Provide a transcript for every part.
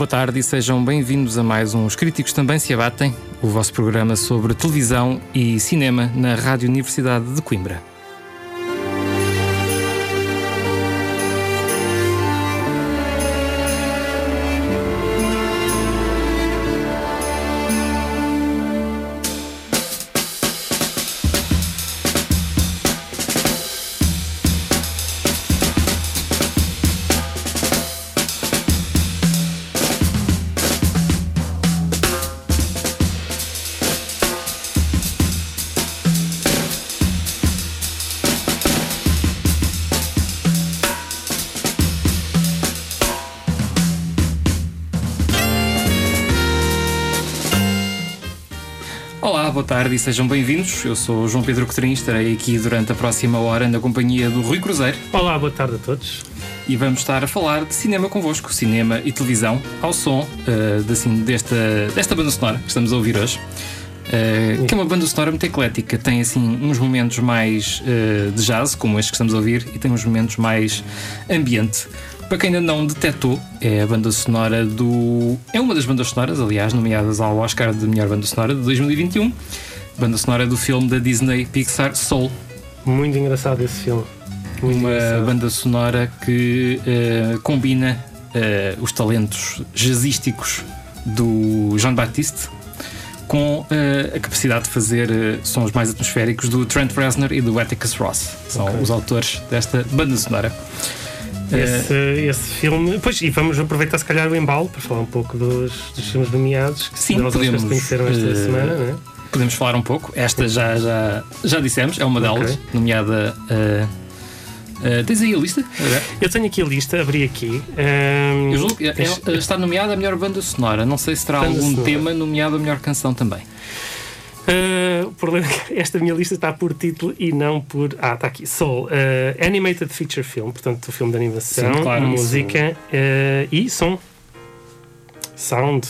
Boa tarde e sejam bem-vindos a mais um Os Críticos Também Se Abatem, o vosso programa sobre televisão e cinema na Rádio Universidade de Coimbra. Tarde e sejam bem-vindos. Eu sou João Pedro Cotrim, estarei aqui durante a próxima hora na companhia do Rui Cruzeiro Olá, boa tarde a todos. e vamos estar a falar de cinema convosco, cinema e televisão, ao som eh, de, assim, desta, desta banda sonora que estamos a ouvir hoje. Eh, que é uma banda sonora muito eclética, tem assim uns momentos mais eh, de jazz, como este que estamos a ouvir, e tem uns momentos mais ambiente. Para quem ainda não detectou, é a banda sonora do. É uma das bandas sonoras, aliás, nomeadas ao Oscar de melhor banda sonora de 2021. Banda sonora do filme da Disney Pixar Soul, Muito engraçado esse filme. Muito uma engraçado. banda sonora que eh, combina eh, os talentos jazzísticos do Jean Baptiste com eh, a capacidade de fazer sons mais atmosféricos do Trent Reznor e do Atticus Ross. São Ok. os autores desta banda sonora. Esse, esse filme. Pois, e vamos aproveitar se calhar o embalo para falar um pouco dos, dos filmes nomeados que Sim, nós podemos, conheceram esta eh, semana, não é? Podemos falar um pouco. Esta já, já, já dissemos, é uma delas, Ok. nomeada. eh, eh, tens aí a lista? Eu tenho aqui a lista, abri aqui. Ahm, Eu julgo que tens- eh, está nomeada a melhor banda sonora. Não sei se terá Banda algum sonora. tema nomeado a melhor canção também. Ah, o problema é que esta minha lista está por título e não por. Ah, está aqui. Soul. ah, animated Feature Film, portanto, o filme de animação, Sim, claro, música ah, e som. Sound.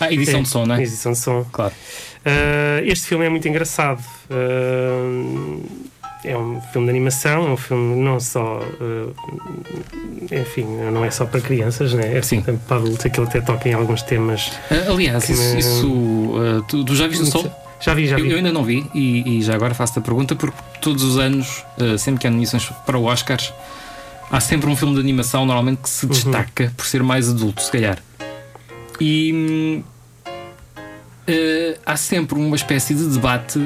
Ah, edição É, de som, não é? Edição de som. Claro. Uh, este filme é muito engraçado. Uh, é um filme de animação, é um filme não só. uh, enfim, não é só para crianças, né? é Sim. também para adultos, aquilo até toca em alguns temas. Aliás, isso, isso, tu, tu já viste o som? Já vi, já Eu, vi. eu ainda não vi e, e já agora faço-te a pergunta porque todos os anos, sempre que há nomeações para o Oscars, há sempre um filme de animação normalmente que Uhum. se destaca por ser mais adulto, se calhar. E ah, há sempre uma espécie de debate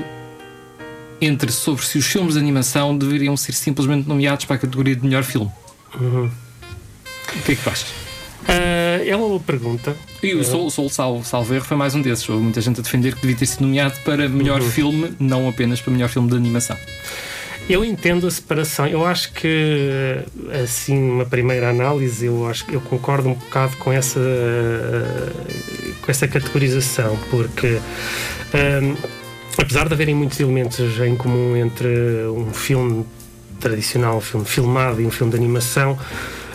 entre sobre se os filmes de animação deveriam ser simplesmente nomeados para a categoria de melhor filme. Uhum. O que é que tu achas? Uh, é uma pergunta. E o Soul, Soul Sal, Salvo Erro foi mais um desses. Houve muita gente a defender que devia ter sido nomeado para melhor filme, não apenas para melhor filme de animação. Eu entendo a separação. Eu acho que, assim, uma primeira análise, eu acho eu concordo um bocado com essa, com essa categorização, porque ehm, apesar de haverem muitos elementos em comum entre um filme tradicional, um filme filmado e um filme de animação,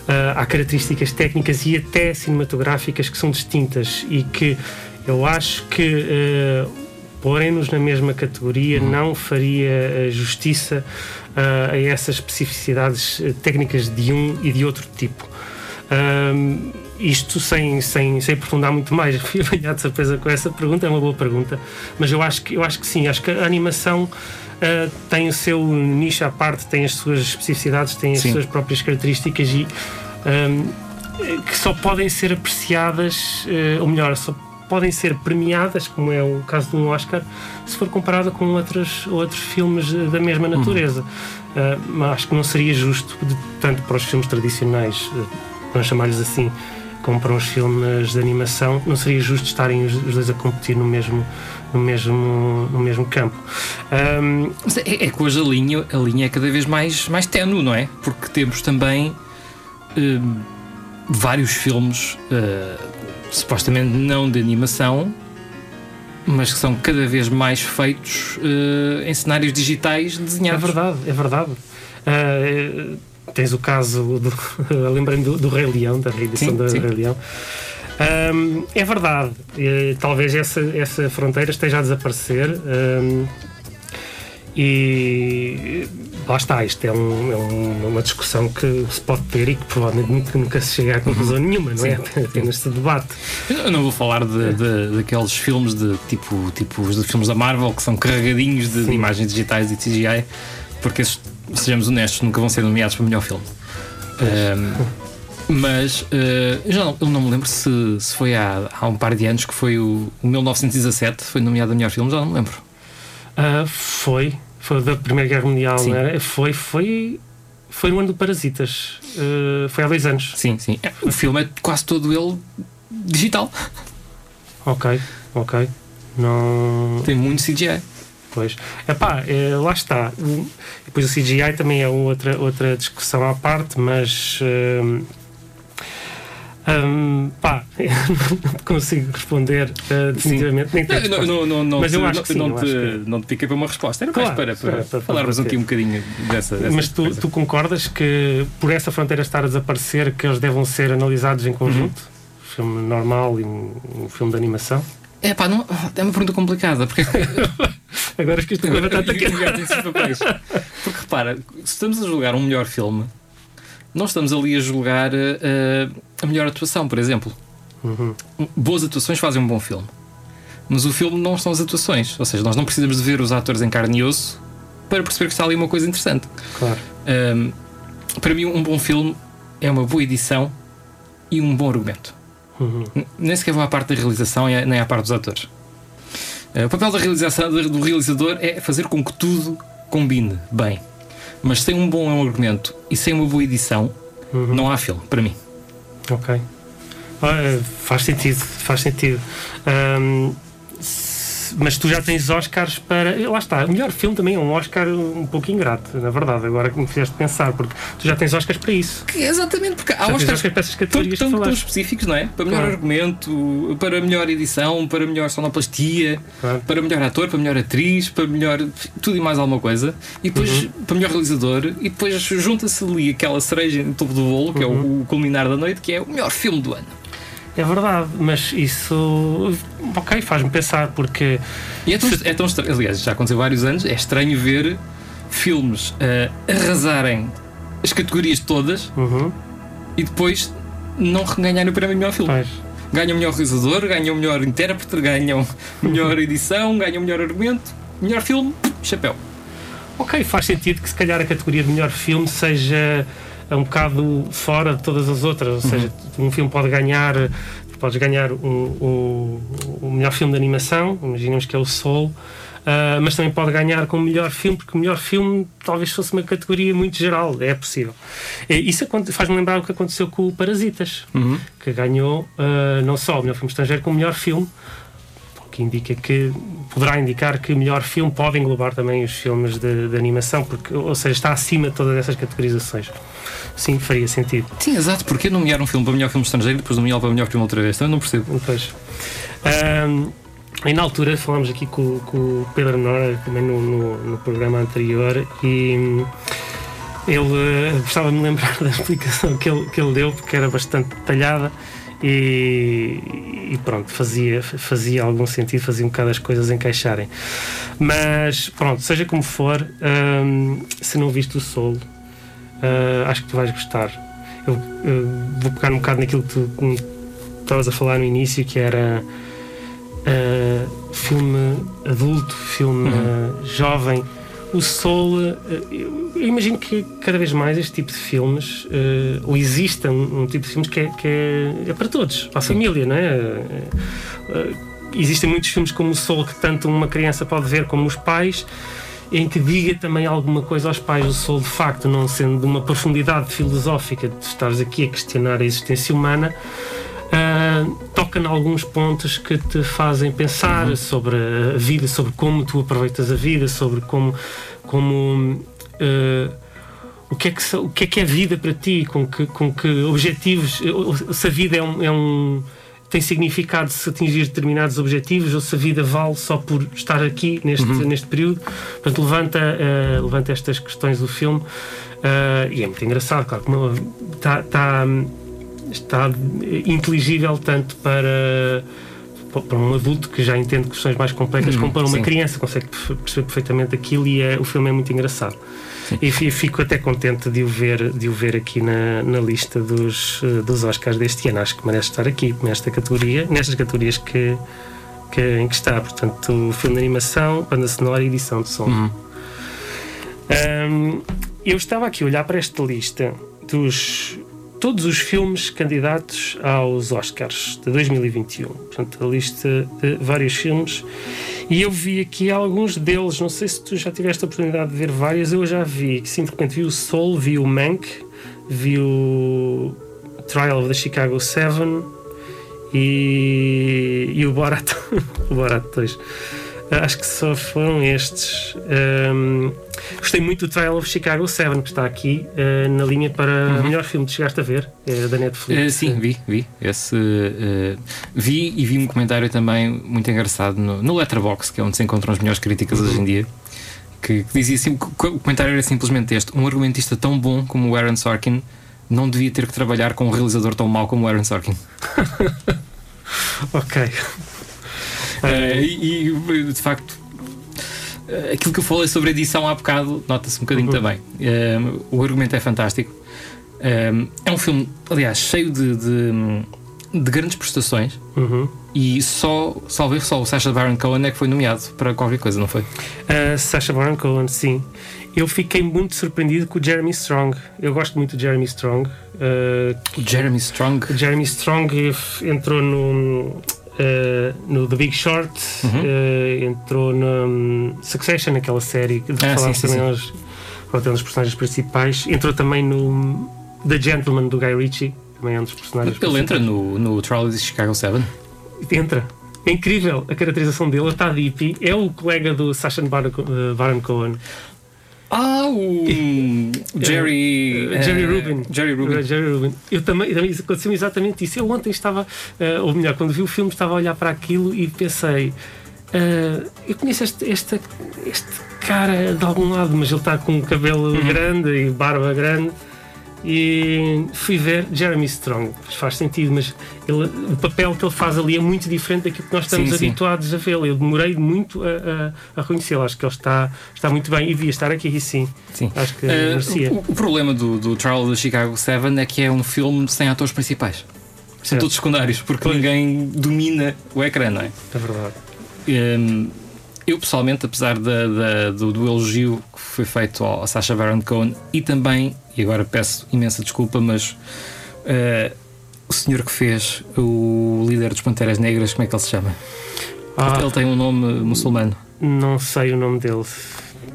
eh, há características técnicas e até cinematográficas que são distintas e que eu acho que eh, porem-nos na mesma categoria não faria eh, justiça ah, a essas especificidades eh, técnicas de um e de outro tipo. Ahm, isto sem, sem, sem aprofundar muito mais, fui apanhado de surpresa com essa pergunta, é uma boa pergunta, mas eu acho que, eu acho que sim, acho que a animação uh, tem o seu nicho à parte, tem as suas especificidades, tem as sim. suas próprias características e um, que só podem ser apreciadas, uh, ou melhor, só podem ser premiadas, como é o caso de um Oscar, se for comparada com outros, outros filmes da mesma natureza. Uhum. Uh, mas acho que não seria justo, de, tanto para os filmes tradicionais, uh, vamos chamar-lhes assim, como para os filmes de animação, não seria justo estarem os, os dois a competir no mesmo, no mesmo, no mesmo campo. Um, é, é que hoje a linha, a linha é cada vez mais, mais tenue, não é? Porque temos também uh, vários filmes uh, supostamente não de animação, mas que são cada vez mais feitos uh, em cenários digitais desenhados. É verdade, é verdade. Uh, tens o caso do. Lembrei-me do, do, Rei Leão, da reedição sim, do sim. Rei Leão. Um, é verdade, talvez essa, essa fronteira esteja a desaparecer. Um, e lá está, isto é, um, é um, uma discussão que se pode ter e que provavelmente nunca, nunca se chega a conclusão uhum. nenhuma, não é? Sim. Apenas se debate. Eu não vou falar de, de, daqueles filmes de tipo, tipo os filmes da Marvel que são carregadinhos de, de imagens digitais e CGI, porque esses, sejamos honestos, nunca vão ser nomeados para melhor filme. Um, mas uh, eu já não, eu não me lembro se, se foi há, há um par de anos que foi o, o 1917, foi nomeado a melhor filme, já não me lembro. Uh, foi, foi da Primeira Guerra Mundial, sim. não era? Foi, foi, foi no ano do Parasitas. Uh, foi há dois anos. Sim, sim. É, o filme é quase todo ele digital. Ok, ok. Não... Tem muito CGI. Pois. Epá, é, lá está. Depois o CGI também é outra, outra discussão à parte, mas. Uh, um, pá, não consigo responder uh, definitivamente. Nem não, não, não, não, mas eu acho que sim, não, te, que... não te fiquei para uma resposta. Era claro, mais para, para, para, para falarmos aqui um bocadinho dessa. dessa mas tu, tu, concordas que por essa fronteira estar a desaparecer, que eles devam ser analisados em conjunto? Uhum. Filme normal e um, um filme de animação? É pá, não, é uma pergunta complicada. Porque... Agora esqueci de batata aqui. Porque repara, se estamos a julgar um melhor filme, não estamos ali a julgar uh, a melhor atuação, por exemplo. Uhum. Boas atuações fazem um bom filme. Mas o filme não são as atuações. Ou seja, nós não precisamos de ver os atores em carne e osso para perceber que está ali uma coisa interessante. Claro. Um, para mim, um bom filme é uma boa edição e um bom argumento. Uhum. Nem sequer vou à parte da realização nem à parte dos atores. Uh, o papel da realização, do realizador é fazer com que tudo combine bem. Mas sem um bom argumento e sem uma boa edição, uhum. não há filme, para mim. Ok. Uh, faz sentido, faz sentido. Um, mas tu já tens Oscars para. Lá está, o melhor filme também é um Oscar um pouco ingrato, na verdade, agora que me fizeste pensar, porque tu já tens Oscars para isso. Que, exatamente, porque há Oscars, Oscars para essas categorias tão, tão, tão específicos, não é? Para melhor claro. argumento, para melhor edição, para melhor sonoplastia, claro. para melhor ator, para melhor atriz, para melhor. tudo e mais alguma coisa, e depois uhum. para melhor realizador, e depois junta-se ali aquela cereja no topo do bolo, que uhum. é o, uhum. o culminar da noite, que é o melhor filme do ano. É verdade, mas isso, ok, faz-me pensar, porque. E é tão, é tão estranho, aliás, já aconteceu vários anos, é estranho ver filmes uh, arrasarem as categorias todas uhum. e depois não ganharem o prémio melhor filme. Pois. Ganham o melhor realizador, ganham o melhor intérprete, ganham melhor edição, ganham o melhor argumento, melhor filme, chapéu. Ok, faz sentido que se calhar a categoria de melhor filme seja é um bocado fora de todas as outras. Ou seja, uhum. um filme pode ganhar, podes ganhar o um, um, melhor filme de animação, imaginemos que é o Soul. Uh, mas também pode ganhar como melhor filme, porque o melhor filme talvez fosse uma categoria muito geral, é possível. Isso faz-me lembrar o que aconteceu com o Parasitas, uhum. que ganhou uh, não só o melhor filme estrangeiro, como o melhor filme, que indica que poderá indicar que o melhor filme pode englobar também os filmes de, de, animação, porque, ou seja, está acima de todas essas categorizações. Sim, faria sentido. Sim, exato. Porque nomear um filme para melhor filme estrangeiro e depois nomear para melhor filme outra vez? Também não percebo. Pois. Um, e na altura falámos aqui com, com o Pedro Nora, também no, no, no programa anterior, e ele uh, gostava de me lembrar da explicação que ele, que ele deu, porque era bastante detalhada e, e, pronto, fazia, fazia algum sentido, fazia um bocado as coisas encaixarem. Mas pronto, seja como for, hum, se não viste o solo, uh, acho que tu vais gostar. Eu, eu, vou pegar um bocado naquilo que tu estavas a falar no início, que era uh, filme adulto, filme uhum. uh, jovem. O Soul, uh, eu, eu, imagino que cada vez mais este tipo de filmes, ou exista um, um, tipo de filmes que é, que é, é para todos, para a família, não é? existem muitos filmes como o Soul que tanto uma criança pode ver como os pais em que diga também alguma coisa aos pais. O Soul, de facto, não sendo de uma profundidade filosófica de estares aqui a questionar a existência humana, uh, toca em alguns pontos que te fazem pensar uhum. sobre a vida, sobre como tu aproveitas a vida, sobre como. como uh, o que, é que, o que é que é vida para ti, com que, com que objetivos, se a vida é um, é um tem significado se atingir determinados objetivos ou se a vida vale só por estar aqui neste, uhum. neste período. Portanto, levanta, uh, levanta estas questões do filme uh, e é muito engraçado, claro, como está, está, está inteligível tanto para para um adulto que já entende questões mais complexas, uhum, como para uma sim. criança consegue perceber perfeitamente aquilo e é, o filme é muito engraçado. E fico até contente de o ver, de o ver aqui na, na lista dos, eh, dos Oscars deste ano. Acho que merece estar aqui nesta categoria, nestas categorias que, que, em que está. Portanto, filme de animação, banda sonora e edição de som. Uhum. Um, eu estava aqui a olhar para esta lista dos todos os filmes candidatos aos Oscars de 2021. Portanto, a lista de vários filmes. E eu vi aqui alguns deles. Não sei se tu já tiveste a oportunidade de ver vários. Eu já vi. Sim, de repente vi o Soul, vi o Mank, vi o Trial of the Chicago 7 e, e o Borat. o Borat 2. Acho que só foram estes. Um, gostei muito do Trial of Chicago 7, que está aqui uh, na linha para uhum. o melhor filme que chegaste a ver, é da Netflix. Uh, sim, vi, vi. Esse, uh, vi e vi um comentário também muito engraçado no, no Letterboxd, que é onde se encontram as melhores críticas uhum. hoje em dia. Que, que dizia assim: o comentário era simplesmente este: um argumentista tão bom como o Aaron Sorkin não devia ter que trabalhar com um realizador tão mau como o Aaron Sorkin. ok. Uh, e, e, de facto, aquilo que eu falei sobre a edição há bocado nota-se um bocadinho uhum. também. Uh, o argumento é fantástico. é um filme, aliás, cheio de, de, de grandes prestações. Uhum. E só, salve só o Sacha Baron Cohen é que foi nomeado para qualquer coisa, não foi? Uh, Sacha Baron Cohen, sim. Eu fiquei muito surpreendido com o Jeremy Strong. Eu gosto muito do Jeremy Strong. Uh, o Jeremy Strong? O Jeremy Strong entrou no, Uh, no The Big Short, uhum. uh, entrou no um, Succession, aquela série que ah, falámos também hoje, um dos personagens principais. Entrou também no The Gentleman do Guy Ritchie, também é um dos personagens Ele entra no, no of Chicago 7? Entra. É incrível a caracterização dele, está deep. É o colega do Sacha Baron, Baron Cohen. Ah, o Jerry, uh, Jerry Rubin. Jerry Rubin. Jerry Rubin. Eu também, também aconteceu exatamente isso. Eu ontem estava, uh, ou melhor, quando vi o filme, estava a olhar para aquilo e pensei: uh, eu conheço este, este, este cara de algum lado, mas ele está com cabelo uhum. grande e barba grande e fui ver Jeremy Strong. Faz sentido, mas ele, o papel que ele faz ali é muito diferente daquilo que nós estamos sim, habituados sim. a vê-lo. Eu demorei muito a, a, a reconhecê-lo. Acho que ele está, está muito bem e devia estar aqui, sim. sim. Acho que uh, merecia. O, o, problema do, do Trial do Chicago 7 é que é um filme sem atores principais. São certo. todos secundários, porque pois. ninguém domina o ecrã, não é? É verdade. Um, ehm, eu pessoalmente, apesar da, da, do, do, elogio que foi feito ao, ao Sacha Baron Cohen e também, e agora peço imensa desculpa, mas uh, o senhor que fez o líder dos Panteras Negras, como é que ele se chama? Ah, ele tem um nome muçulmano. Não sei o nome dele.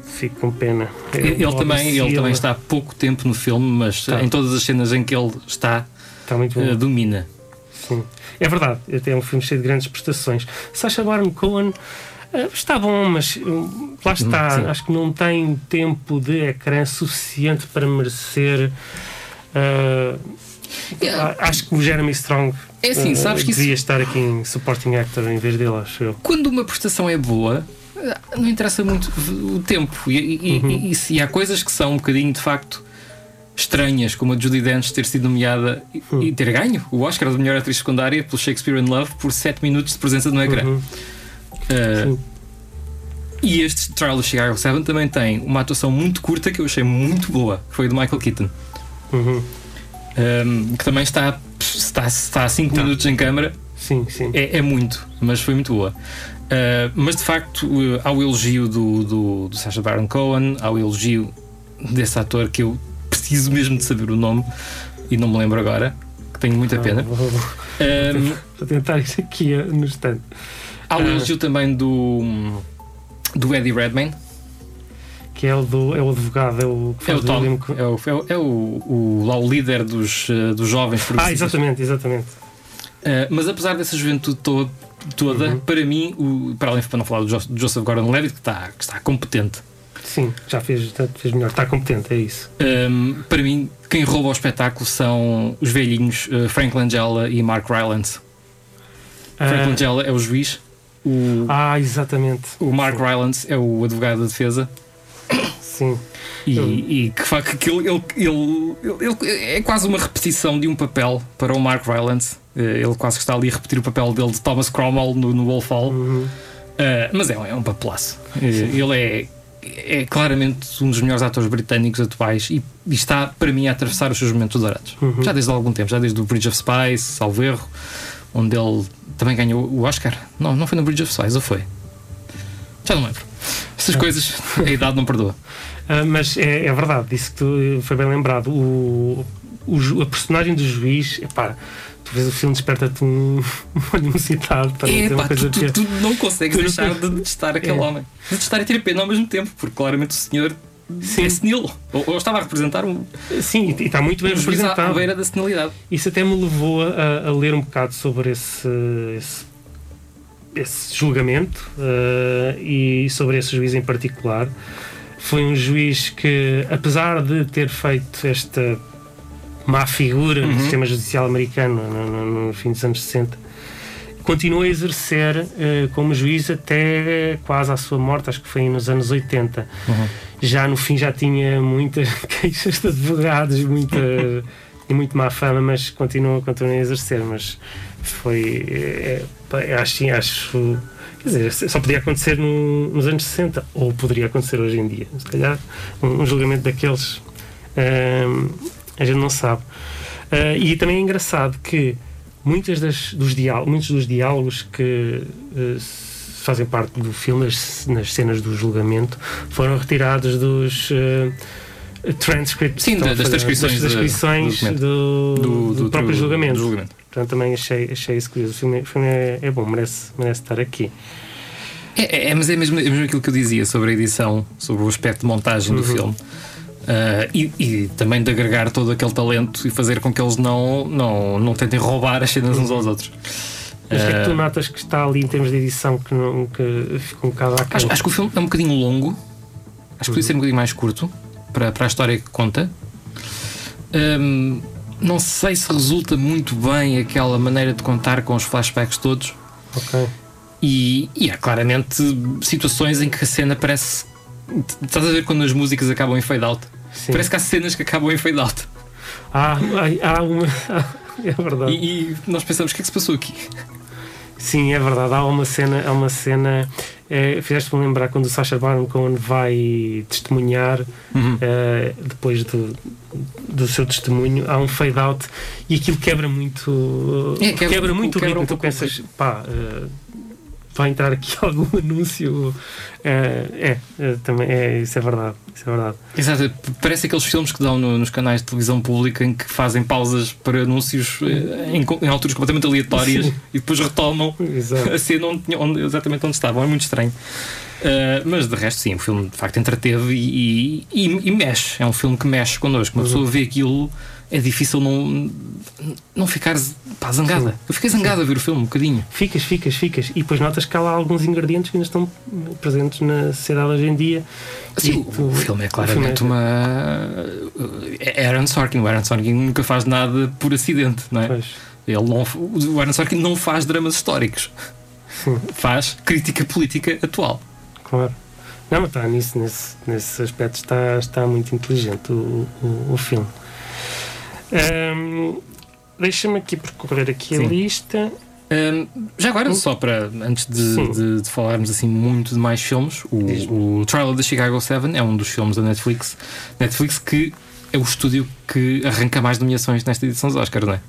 Fico com pena. Ele, ele também, ele também está há pouco tempo no filme, mas tá. em todas as cenas em que ele está, está uh, domina. Sim. É verdade, é um filme cheio de grandes prestações. Sacha Baron Cohen está bom, mas uh, lá está. Sim. Acho que não tem tempo de ecrã suficiente para merecer. Uh, yeah. Acho que o Jeremy Strong é assim, sabes que devia isso... estar aqui em supporting actor em vez dele, acho eu. Quando uma prestação é boa, não interessa muito o tempo. E, e, uhum. e, e, e há coisas que são um bocadinho de facto estranhas, como a Judy Dench ter sido nomeada uhum. e ter ganho o Oscar de melhor atriz secundária pelo Shakespeare in Love por 7 minutos de presença no ecrã. Uhum. Uh, e este Trial of Chicago 7 também tem uma atuação muito curta que eu achei muito boa, que foi do Michael Keaton. Uhum. Um, que também está está, está a 5 minutos em câmara, Sim, sim. é, é muito, mas foi muito boa. Uh, mas de facto, uh, há o elogio do, do, do Sacha Baron Cohen, há o elogio desse ator que eu preciso mesmo de saber o nome e não me lembro agora, que tenho muita pena. Vou, vou- Um, vou tentar isso aqui eh, no instante. Há o Ah. elogio também do, do Eddie Redmayne, Que é o, do, é o advogado, é o que é faz o do Tom, William é o, é o, é o, o, lá o líder dos, uh, dos jovens Ah, exatamente, exatamente. Uh, mas apesar dessa juventude to- toda, Uhum. para mim, o, para além para não falar do Jo- do Joseph Gordon-Levitt, que está, que está competente, Sim, já fez, já fez melhor. Está competente, é isso. Um, para mim, quem rouba o espetáculo são os velhinhos uh, Frank Langella e Mark Rylance. Frank Ah, Langella é o juiz, o, ah, exatamente. o Mark Rylance é o advogado da defesa Sim. e, Eu- e que, fa- que ele, ele, ele- ele- é quase uma repetição de um papel para o Mark Rylance. Uh, ele quase que está ali a repetir o papel dele de Thomas Cromwell no, no Wolfhall. Uhum. Uh, mas é, um- é um papelaço. Uh, ele é, é claramente um dos melhores atores britânicos atuais e, e está, para mim, a atravessar os seus momentos dourados. Uhum. Já desde há algum tempo, já desde o Bridge of Spies, salvo erro, onde ele também ganhou o Oscar. Não, não foi no Bridge of Spies, ou foi? Já não lembro. Essas coisas, a idade não perdoa. Ah, mas é, é verdade, disse que tu, foi bem lembrado. O, o a personagem do juiz, epá, tu vês o filme, desperta-te um, uma animosidade para uma Epá, coisa tu, de tu, tu não consegues Tu deixar de detestar aquele É. homem. De detestar e ter pena ao mesmo tempo, porque claramente o senhor Sim. é senil. Ou, ou estava a representar um, Sim, e está muito bem à à representado. beira da senilidade. Isso até me levou a, a ler um bocado sobre esse, esse, esse julgamento eh, e sobre esse juiz em particular. Foi um juiz que, apesar de ter feito esta má figura Uhum. no sistema judicial americano no, no- no fim dos anos 60, continuou a exercer eh, como juiz até quase à sua morte, acho que foi nos anos 80 já no fim já tinha muitas queixas de advogados, muita e muito má fama, mas continua, continua a exercer. Mas foi. É, acho, acho. Quer dizer, só podia acontecer no- nos anos 60, ou poderia acontecer hoje em dia. Se calhar, um, um julgamento daqueles hum, a gente não sabe. Ah, e também é engraçado que muitas das, dos diálogos, muitos dos diálogos que s- fazem parte do filme, nas, nas cenas do julgamento, foram retirados dos transcripts. Sim, das transcrições das transcrições do do, Do, do próprio julgamento. julgamento. Portanto, também achei, achei isso curioso. O filme, o filme é, é bom, merece, merece estar aqui. É, é, mas é mesmo, é mesmo aquilo que eu dizia sobre a edição, sobre o aspecto de montagem do Uhum. filme. Ah, e, e também de agregar todo aquele talento e fazer com que eles não, não, não tentem roubar as cenas uns aos outros. Mas o que é que tu Ah, notas que está ali em termos de edição que, não, que fica um bocado aquém? acho, acho que o filme é um bocadinho longo. Acho que Uhum. podia ser um bocadinho mais curto para, para a história que conta. Ahm, não sei se resulta muito bem aquela maneira de contar com os flashbacks todos. Ok. E, e há claramente situações em que a cena parece. Estás a ver quando as músicas acabam em fade out? Sim. Parece que há cenas que acabam em fade out. Há, há, há uma. É verdade. E, e nós pensamos: o que é que se passou aqui? Sim, é verdade. Há uma cena. Há uma cena é, Fizeste-me lembrar quando o Sacha Baron Cohen vai testemunhar Uhum. eh, depois do, do seu testemunho. Há um fade out e aquilo quebra muito. É, quebra quebra, muito o ritmo. um Tu pensas, pá. eh, vai entrar aqui algum anúncio. Eh, é, eh, também é, isso é verdade. Isso é verdade. Exato, parece aqueles filmes que dão no- nos canais de televisão pública em que fazem pausas para anúncios eh, em, em alturas completamente aleatórias Sim. e depois retomam Exato. a cena onde, onde- exatamente onde estavam. É muito estranho. Uh, mas de resto, sim, o filme de facto entreteve e, e, e- e mexe. É um filme que mexe connosco. Uma pessoa vê aquilo, é difícil não, não ficar pá, zangada. Eu fiquei zangada a ver o filme um bocadinho. Ficas, ficas, ficas. E depois notas que há lá alguns ingredientes que ainda estão presentes na sociedade hoje em dia. Sim, o, tu- o filme é claramente filme uma. É Aaron Sorkin. O Aaron Sorkin nunca faz nada por acidente, não é? Pois. Ele não, o Aaron Sorkin não faz dramas históricos, Sim, faz crítica política atual. claro. Não, mas está nisso, nesse, nesse aspecto está, está muito inteligente o, o, o filme. Ahm, Deixa-me aqui percorrer aqui Sim. a lista. Hum, já agora, só para antes de, de- de falarmos assim muito de mais filmes, o, o Trial of the Chicago 7 é um dos filmes da Netflix. Netflix que é o estúdio que arranca mais nomeações nesta edição dos Oscars, não é?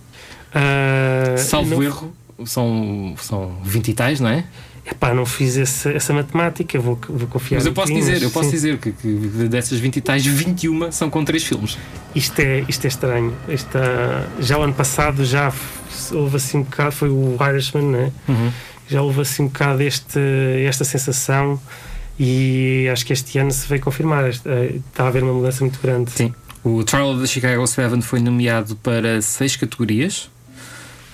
Ah, Salvo não- erro, são, são 20 e tais, não é? Epá, não fiz essa, essa matemática, vou, vou confiar Mas eu posso ti, dizer, mas eu posso sim. dizer que, que dessas 20 e tais, 21 são com três filmes. Isto é, isto é estranho. Isto, ah, já o ano passado já houve assim um bocado, foi o Irishman, né? já houve assim um bocado este, esta sensação e acho que este ano se veio confirmar. Eh, Está a haver uma mudança muito grande. Sim. O Trial of the Chicago 7 foi nomeado para seis categorias.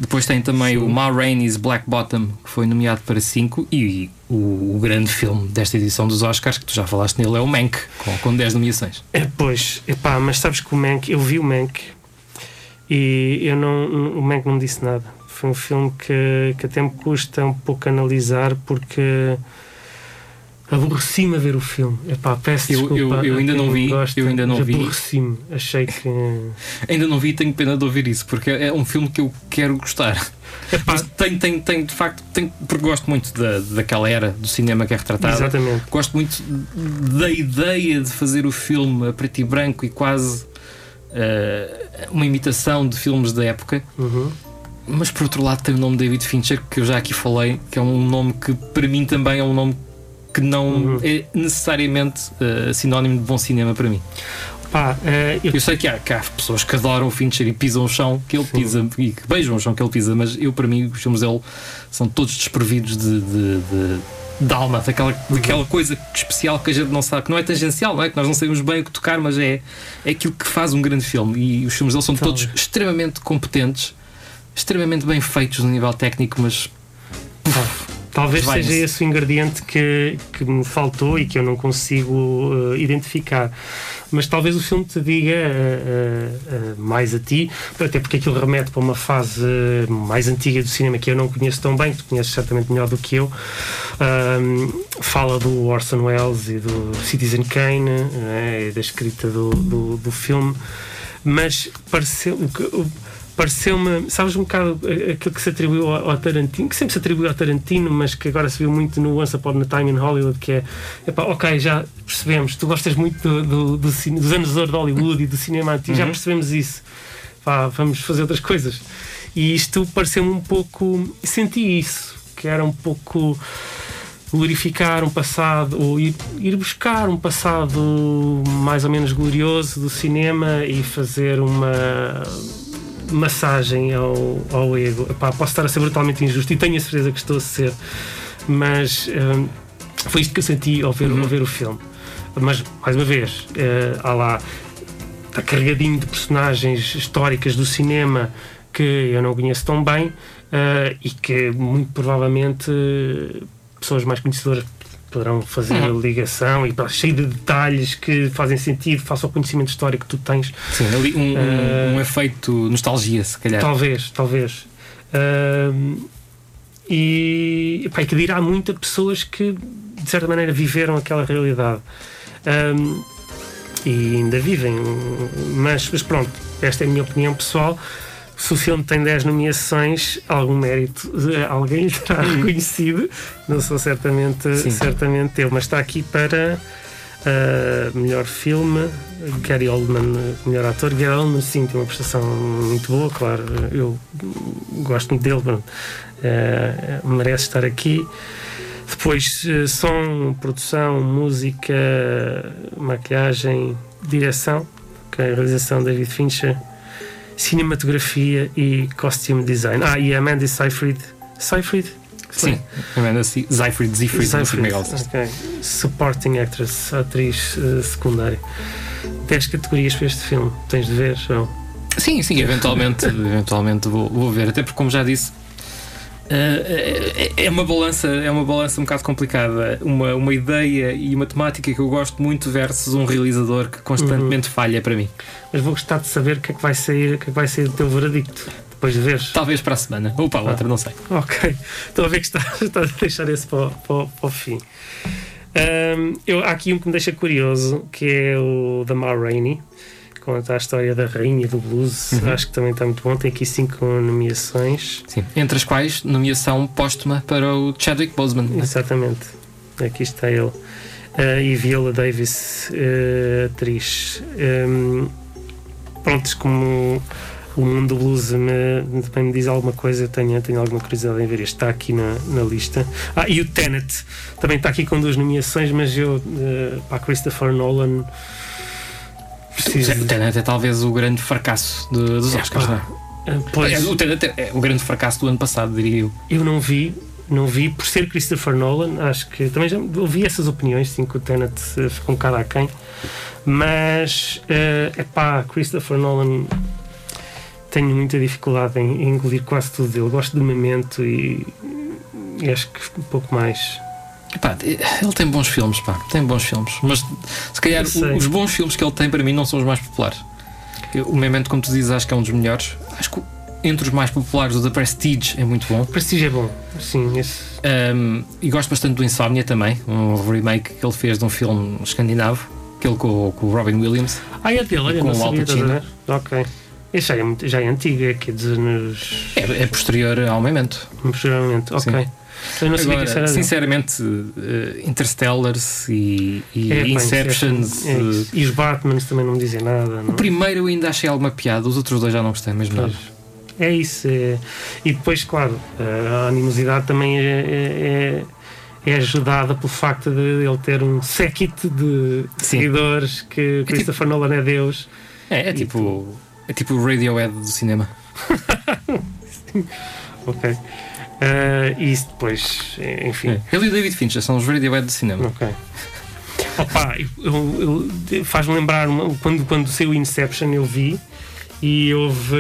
Depois tem também Sim. o Ma Rainey's Black Bottom, que foi nomeado para cinco. E o, o grande filme desta edição dos Oscars, que tu já falaste nele, é o Mank, com, com 10 nomeações. É, pois, epá, mas sabes que o Mank, eu vi o Mank e eu não, o Mank não me disse nada. Foi um filme que, que até me custa um pouco analisar porque aborreci-me a ver o filme. Epá, peço Eu- desculpa. eu- eu ainda não vi, gosta, eu ainda não vi. Aborreci-me. Achei que. Ainda não vi e tenho pena de ouvir isso, porque é um filme que eu quero gostar. Epá, Mas tem, tem, tem, de facto, tem, porque gosto muito da, daquela era do cinema que é retratada. exatamente. Gosto muito da ideia de fazer o filme a preto e branco e quase eh, uma imitação de filmes da época. Uhum. Mas por outro lado tem o nome David Fincher, que eu já aqui falei, que é um nome que para mim também é um nome que não Uhum. é necessariamente eh, sinónimo de bom cinema para mim. Pá, eh, eu Eu sei que há, que há pessoas que adoram o Fincher e pisam o chão que ele pisa e que beijam o chão que ele pisa, mas eu, para mim, os filmes dele são todos desprovidos de, de, de, alma, daquela, daquela coisa especial que a gente não sabe, que não é tangencial, não é? Que nós não sabemos bem o que tocar, mas é, é aquilo que faz um grande filme. E os filmes dele são Talvez. todos extremamente competentes, extremamente bem feitos no nível técnico, mas Talvez seja esse o ingrediente que, que me faltou e que eu não consigo eh, identificar. Mas talvez o filme te diga eh, eh, mais a ti, até porque aquilo remete para uma fase mais antiga do cinema que eu não conheço tão bem, que tu conheces certamente melhor do que eu. Fala do Orson Welles e do Citizen Kane né, da escrita do, do, do filme, mas pareceu. o- pareceu-me, sabes, um bocado eh, aquilo que se atribuiu ao, Tarantino, que sempre se atribuiu ao Tarantino, mas que agora se viu muito no Once Upon a Time in Hollywood, que é, epá, ok, já percebemos, tu gostas muito do, do- do cine- dos anos de ouro de Hollywood e do cinema antigo, já percebemos isso, Pá, vamos fazer outras coisas. E isto pareceu-me um pouco, senti isso, que era um pouco glorificar um passado, ou ir, ir buscar um passado mais ou menos glorioso do cinema e fazer uma massagem ao, ao ego. Epá, posso estar a ser brutalmente injusto e tenho a certeza que estou a ser, mas hum, foi isto que eu senti ao ver, ao ver o filme. Mas, mais uma vez, eh, há lá, está carregadinho de personagens históricas do cinema que eu não conheço tão bem eh, e que muito provavelmente eh, pessoas mais conhecedoras poderão fazer a ligação e pá, cheio de detalhes que fazem sentido face ao conhecimento histórico que tu tens sim, ali um, um- Eh, um efeito nostalgia, se calhar. Talvez, talvez. Ahm, e, pá, e que dirá muito a pessoas que, de certa maneira, viveram aquela realidade. Ahm, e ainda vivem. Mas, mas pronto, esta é a minha opinião pessoal. Se o filme tem 10 nomeações, algum mérito alguém lhe terá reconhecido. Não sou certamente, Sim. certamente eu, mas está aqui para ah, melhor filme. Gary Oldman, melhor ator. Gary Oldman, sim, tem uma prestação muito boa, claro. Eu gosto muito dele. Eh, merece estar aqui. Depois, eh, som, produção, música, maquilhagem, direção, que é a realização David Fincher, cinematografia e costume design. Ah, e a Mandy Seyfried. Seyfried? Sim, Amanda Se- Seyfried, Seyfried, como é que ela se diz. ok. Supporting actress, atriz eh, secundária. 10 categorias para este filme. Tens de ver, João. Sim, sim, eventualmente, eventualmente vou, vou ver, até porque como já disse. Eh, é uma balança é uma balança um bocado complicada uma, uma ideia e uma temática que eu gosto muito versus um realizador que constantemente falha para mim Mas vou gostar de saber o que é que vai sair, o que é que vai sair do teu veredicto. Depois de veres. talvez para a semana ou para a outra, não sei Ok, estou a ver que está, está a deixar esse para, o- para, para o fim. Ahm, eu, há aqui um que me deixa curioso, que é o da Ma Rainey, conta a história da rainha do blues. Acho que também está muito bom. Tem aqui cinco nomeações. sim. entre as quais nomeação póstuma para o Chadwick Boseman? Exatamente, aqui está ele. Ah, e Viola Davis, eh, atriz. Ahm, pronto, como o mundo do blues me, também me diz alguma coisa, eu tenho, tenho alguma curiosidade em ver isto. Está aqui na, na lista. Ah, e o Tenet também está aqui com duas nomeações, mas eu, uh, para Christopher Nolan. Preciso... O Tenet é talvez o grande fracasso de, dos é, Oscars, pá, não é? Uh, pois, é, o Tenet é o grande fracasso do ano passado, diria eu. Eu não vi, não vi, por ser Christopher Nolan, acho que também já ouvi essas opiniões, sim, que o Tenet ficou um bocado aquém, mas é uh, pá, Christopher Nolan tenho muita dificuldade em, em engolir quase tudo dele. Gosto de Memento e, e acho que um pouco mais. Epá, ele tem bons filmes, pá, tem bons filmes, mas se calhar os bons filmes que ele tem para mim não são os mais populares. O Memento, como tu dizes, acho que é um dos melhores. Acho que entre os mais populares, o da Prestige é muito bom. Prestige é bom, sim. Esse... Um, e gosto bastante do Insomnia também, um remake que ele fez de um filme escandinavo, aquele com, com o Robin Williams. Ah, é dele, olha, com não o Al Pacino. Ok. Isso já é, já é antigo, é que nos... é, é posterior ao momento. Posteriormente, ok. Sim. Eu não Agora, que sinceramente, uh, Interstellars e, e é, Inceptions. É, uh, e os Batmans também não me dizem nada. Não? O primeiro eu ainda achei alguma piada, os outros dois já não gostei mesmo nada. É isso. É. E depois, claro, a animosidade também é, é, é, é ajudada pelo facto de ele ter um séquito de Sim. seguidores que Christopher tipo, Nolan é Deus. É, é tipo. Tu, é tipo o Radiohead do cinema. ok. Uh, e isso depois, enfim. É. Ele e o David Fincher são os Radiohead do cinema. Ok. Opa, faz-me lembrar uma, quando, quando saiu Inception eu vi e houve.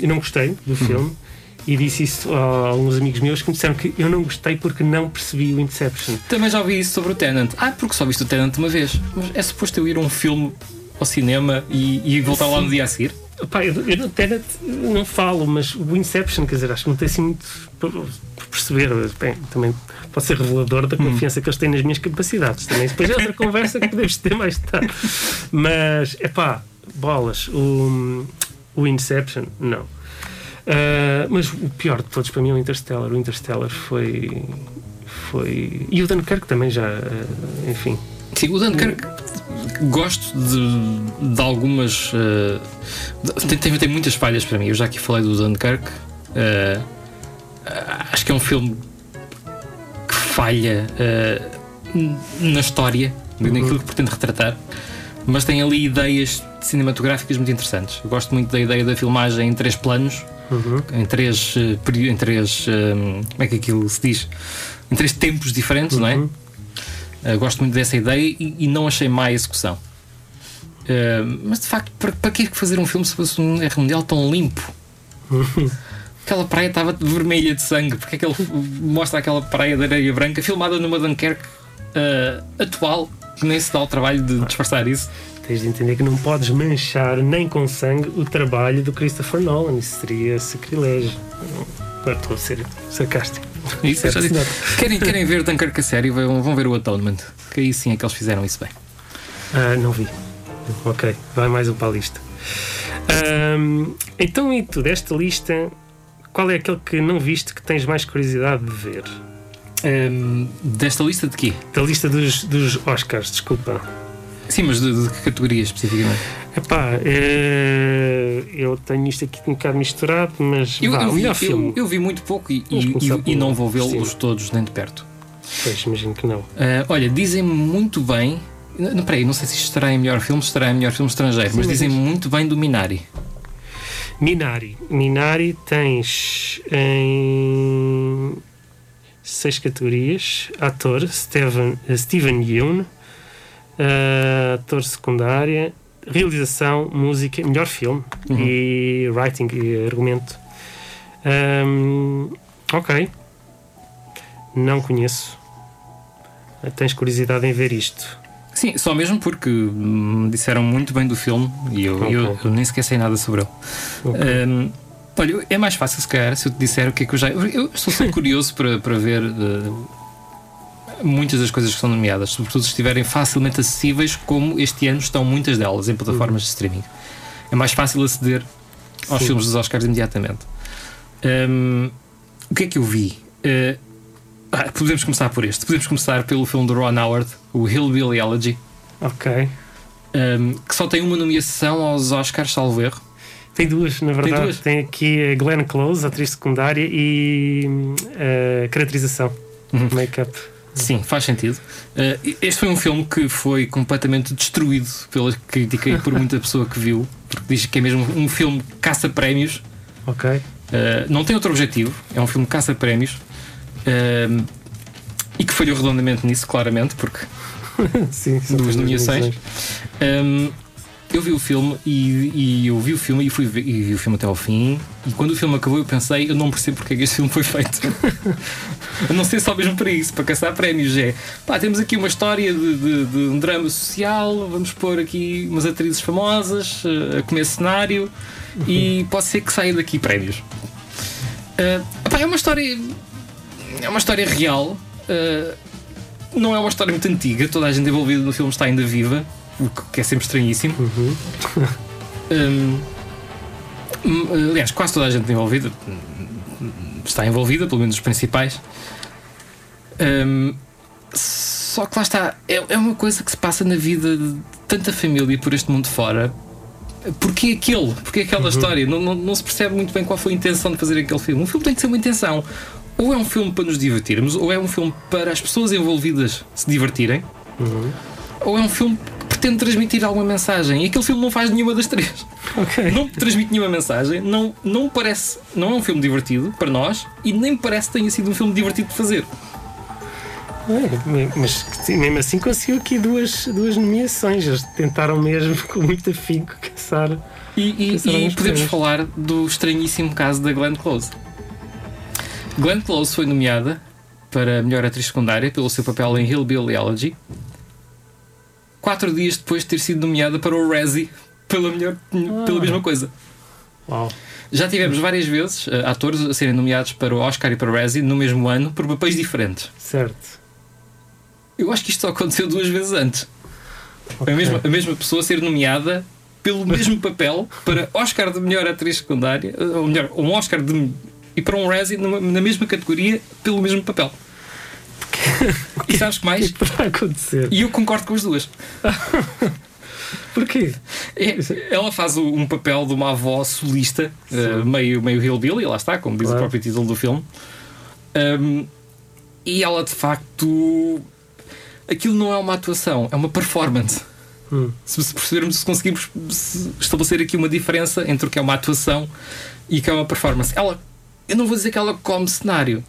Eu não gostei do uhum. filme e disse isso a alguns amigos meus que me disseram que eu não gostei porque não percebi o Inception. Também já ouvi isso sobre o Tenant. Ah, porque só viste o Tenant uma vez. Mas é suposto eu ir a um filme ao cinema e, e voltar Sim. lá no dia a seguir? Pá, eu, eu até não falo, mas o Inception, quer dizer, acho que não tem assim muito por perceber. Bem, também pode ser revelador da hum. confiança hum. que eles têm nas minhas capacidades. Também depois é outra conversa que podemos ter mais tarde. Mas, é pá, bolas. O, o Inception, não. Uh, mas o pior de todos para mim é o Interstellar. O Interstellar foi. foi e o Dunkirk também já. Uh, enfim. Sim, o Dunkirk gosto de, de algumas. Uh, tem, tem, tem, muitas falhas para mim. Eu já aqui falei do Dunkirk. Uh, acho que é um filme que falha uh, na história, uhum. naquilo que pretende retratar, mas tem ali ideias cinematográficas muito interessantes. Eu gosto muito da ideia da filmagem em três planos, uhum. em três. em três um, como é que aquilo se diz? Em três tempos diferentes, uhum. não é? Uh, gosto muito dessa ideia e, e não achei má a execução. Uh, mas de facto, para, para que fazer um filme se fosse um R mundial tão limpo? aquela praia estava vermelha de sangue. Porque é que ele mostra aquela praia de areia branca filmada numa Dunkerque uh, atual que nem se dá o trabalho de disfarçar isso? Tens de entender que não podes manchar nem com sangue o trabalho do Christopher Nolan. Isso seria sacrilégio. Não, estou a ser sarcástico. Isso, certo, querem, querem ver Dunkirk a sério? Vão, vão ver o Atonement. Que aí sim é que eles fizeram isso bem. Ah, não vi. Ok, vai mais um para a lista. Um, então, e tu, desta lista, qual é aquele que não viste que tens mais curiosidade de ver? Um, desta lista de quê? Da lista dos, dos Oscars, desculpa. Sim, mas de, de que categoria especificamente? Epá, é, eu tenho isto aqui um bocado misturado, mas eu, vá, eu, o melhor vi, filme. Eu, eu, vi muito pouco e, e, e não vou vê-los todos nem de perto. Pois, imagino que não. Uh, olha, dizem-me muito bem. Não, peraí, não sei se isto estará em melhor filme, estará em melhor filme estrangeiro, Sim, mas, mas dizem muito bem do Minari. Minari. Minari tens em seis categorias: ator Steven, Steven Yeun, uh, ator secundária, realização, música, melhor filme uhum. e writing e argumento. Um, ok. Não conheço. Tens curiosidade em ver isto? Sim, só mesmo porque me disseram muito bem do filme e eu, okay. eu, eu nem sequer sei nada sobre ele. Okay. Um, olha, é mais fácil se calhar se eu te disser o que é que eu já. Eu estou sempre curioso para, para ver uh, muitas das coisas que são nomeadas, sobretudo se estiverem facilmente acessíveis, como este ano estão muitas delas em plataformas de streaming. É mais fácil aceder aos Sim. filmes dos Oscars imediatamente. Um, o que é que eu vi? Uh, ah, podemos começar por este. Podemos começar pelo filme do Ron Howard, o Hillbilly Elegy. Ok. um, que só tem uma nomeação aos Oscars, salvo erro. Tem duas, na verdade. duas? Tem, aqui a Glenn Close, atriz secundária, e a caracterização, Uhum. make-up. Sim, faz sentido. Uh, este foi um filme que foi completamente destruído pela crítica e por muita pessoa que viu, porque diz que é mesmo um filme que caça prémios. Ok. Uh, não tem outro objetivo, é um filme que caça prémios. uh, e que falhou redondamente nisso, claramente, porque Sim, duas nomeações. Um, eu vi o filme e, e eu vi o filme e fui ver, e vi o filme até ao fim. E quando o filme acabou, eu pensei, eu não percebo porque é que este filme foi feito. eu não sei só mesmo para isso, para caçar prémios. É pá, temos aqui uma história de, de, de um drama social, vamos pôr aqui umas atrizes famosas uh, a comer cenário e pode ser que saia daqui prémios. Uh, pá, é uma história. É uma história real. Uh, não é uma história muito antiga, toda a gente envolvida no filme está ainda viva, que é sempre estranhíssimo. Uhum. Um, hum, aliás, quase toda a gente envolvida está envolvida, pelo menos os principais. Um, só que lá está, é, é uma coisa que se passa na vida de tanta família por este mundo fora. Porquê aquele? Porquê aquela história? Não, não, não se percebe muito bem qual foi a intenção de fazer aquele filme. Um filme tem que ser uma intenção. Ou é um filme para nos divertirmos, ou é um filme para as pessoas envolvidas se divertirem, ou é um filme pretende transmitir alguma mensagem. E aquele filme não faz nenhuma das três. Ok. Não transmite nenhuma mensagem, não, não parece. Não é um filme divertido para nós e nem parece que tenha sido um filme divertido de fazer. É, mas mesmo assim conseguiu aqui duas, duas nomeações. Eles tentaram mesmo com muito afinco caçar. E, e- Caçar e podemos falar do estranhíssimo caso da Glenn Close. Glenn Close foi nomeada para melhor atriz secundária pelo seu papel em Hillbilly Elegy. Quatro dias depois de ter sido nomeada para o Razzie pela, melhor, pela mesma coisa. Uau. Já tivemos várias vezes eh, atores a serem nomeados para o Oscar e para o Razzie no mesmo ano por papéis diferentes. Certo. Eu acho que isto só aconteceu duas vezes antes. A, mesma, a mesma pessoa ser nomeada pelo mesmo papel para Oscar de melhor atriz secundária, eh, ou melhor, um Oscar de, e para um Razzie na mesma categoria pelo mesmo papel. E sabes que O mais? que poderá acontecer? E eu concordo com as duas. Porquê? É, ela faz o- um papel de uma avó solista, eh, meio, meio hillbilly, lá está, como diz Claro. o próprio título do filme. Um, e ela de facto. Aquilo não é uma atuação, é uma performance. Hum. Se se percebermos, se conseguimos se- estabelecer aqui uma diferença entre o que é uma atuação e o que é uma performance. Ela, eu não vou dizer que ela come cenário,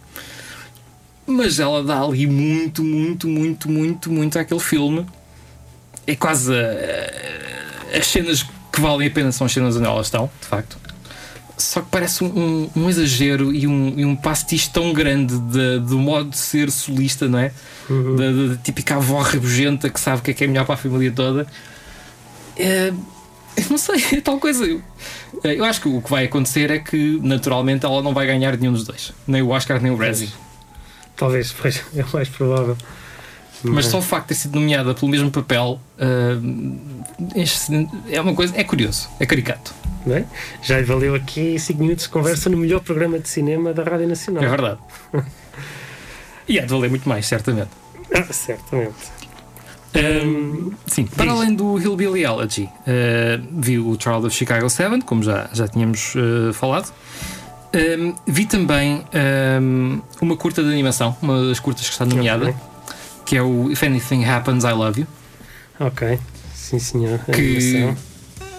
mas ela dá ali muito, muito, muito, muito, muito àquele filme. É quase a- as cenas que valem a pena são as cenas onde elas estão, de facto. Só que parece um, um- um exagero e um, e um pastiche tão grande de- do modo de ser solista, não é? Da, da- da típica avó rabugenta que sabe o que é que é melhor para a família toda. É, eu não sei, é tal coisa. Eu, eu acho que o que vai acontecer é que, naturalmente, ela não vai ganhar nenhum dos dois, nem o Oscar nem o Razzie. Talvez, pois, é o mais provável. Mas só o facto de ter sido nomeada pelo mesmo papel enche-se- é uma coisa, é curioso, é caricato, Não é? Já lhe valeu aqui 5 minutos de conversa no melhor programa de cinema da Rádio Nacional. é verdade. E há de valer muito mais, certamente. Ah, certamente. Um, sim, para além do Hillbilly Elegy, uh, vi o Trial of Chicago 7, como já, já tínhamos uh, falado. Um, vi também um, uma curta de animação, uma das curtas que está nomeada, que é o If Anything Happens, I Love You, Ok. Sim, senhor. Que,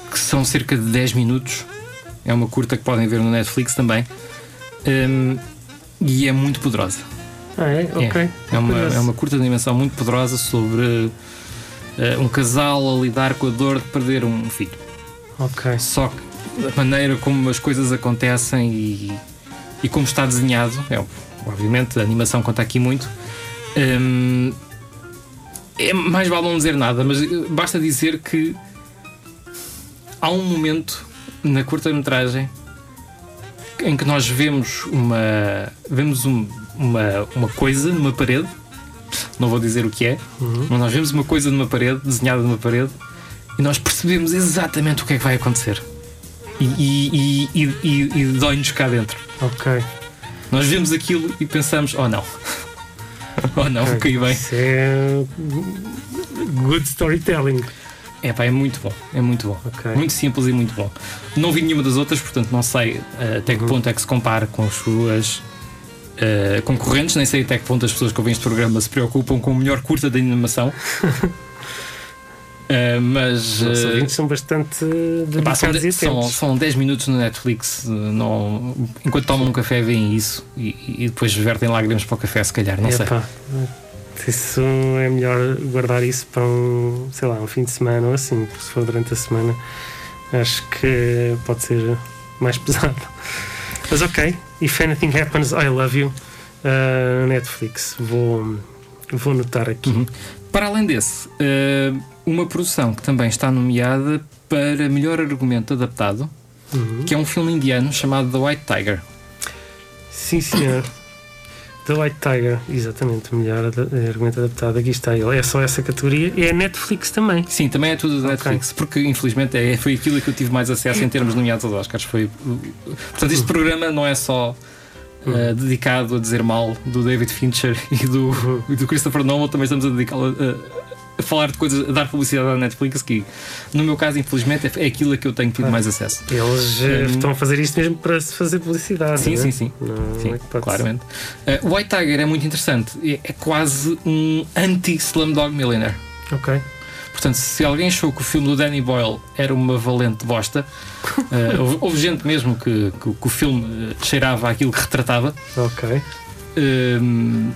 que são cerca de 10 minutos. É uma curta que podem ver no Netflix também. Um, e é muito poderosa. Ah, é? Ok. É uma, Curioso. é uma curta de animação muito poderosa sobre eh, um casal a lidar com a dor de perder um filho. Ok. Só que a maneira como as coisas acontecem e, e como está desenhado, é, obviamente a animação conta aqui muito. hum, é mais vale não dizer nada, mas eh, basta dizer que há um momento na curta-metragem em que nós vemos uma vemos um- uma, uma coisa numa parede. Não vou dizer o que é mas nós vemos uma coisa numa parede desenhada numa parede e nós percebemos exatamente o que é que vai acontecer e, e, e, e- e dói-nos cá dentro Ok. nós vemos aquilo e pensamos oh não oh não, caiu bem Isso é good storytelling. É pá, é muito bom, é muito bom. Ok. Muito simples e muito bom. Não vi nenhuma das outras, portanto não sei eh, até Uhum. que ponto é que se compara com as suas eh, concorrentes, nem sei até que ponto as pessoas que ouvem este programa se preocupam com o melhor curta de animação. Eh, mas. Os nossos eh, ouvintes são bastante Pá, são, de- são, são 10 minutos no Netflix. eh, Não, enquanto tomam um café, veem isso e, e depois vertem lágrimas para o café, se calhar. Não sei. Epá, isso é melhor guardar isso para um, sei lá, um fim de semana ou assim, porque se for durante a semana, acho que pode ser mais pesado. Mas ok, If Anything Happens, I Love You, uh, Netflix. Vou, vou anotar aqui. Uhum. Para além desse, eh, uma produção que também está nomeada para melhor argumento adaptado, Uhum. que é um filme indiano chamado The White Tiger. Sim, senhor. The White Tiger, exatamente, melhor argumento adaptado. Aqui está ele. É só essa categoria. E é Netflix também. Sim, também é tudo da. Netflix, porque infelizmente é, foi aquilo que eu tive mais acesso em termos nomeados aos Oscars. Foi, portanto, este programa não é só eh, dedicado a dizer mal do David Fincher e do, e do Christopher Nolan, também estamos a dedicá-lo a, a falar de coisas, a dar publicidade à Netflix, que no meu caso, infelizmente, é, é aquilo a que eu tenho tido Ah. mais acesso. Eles eh, Hum. estão a fazer isto mesmo para se fazer publicidade. Sim, não é? sim, sim. Não Sim, é que pode claramente. O White Tiger é muito interessante. É, é quase um anti-Slumdog Millionaire. Ok. Portanto, se alguém achou que o filme do Danny Boyle era uma valente bosta, eh, houve, houve gente mesmo que, que- que o filme eh, cheirava aquilo que retratava. Ok. Hum,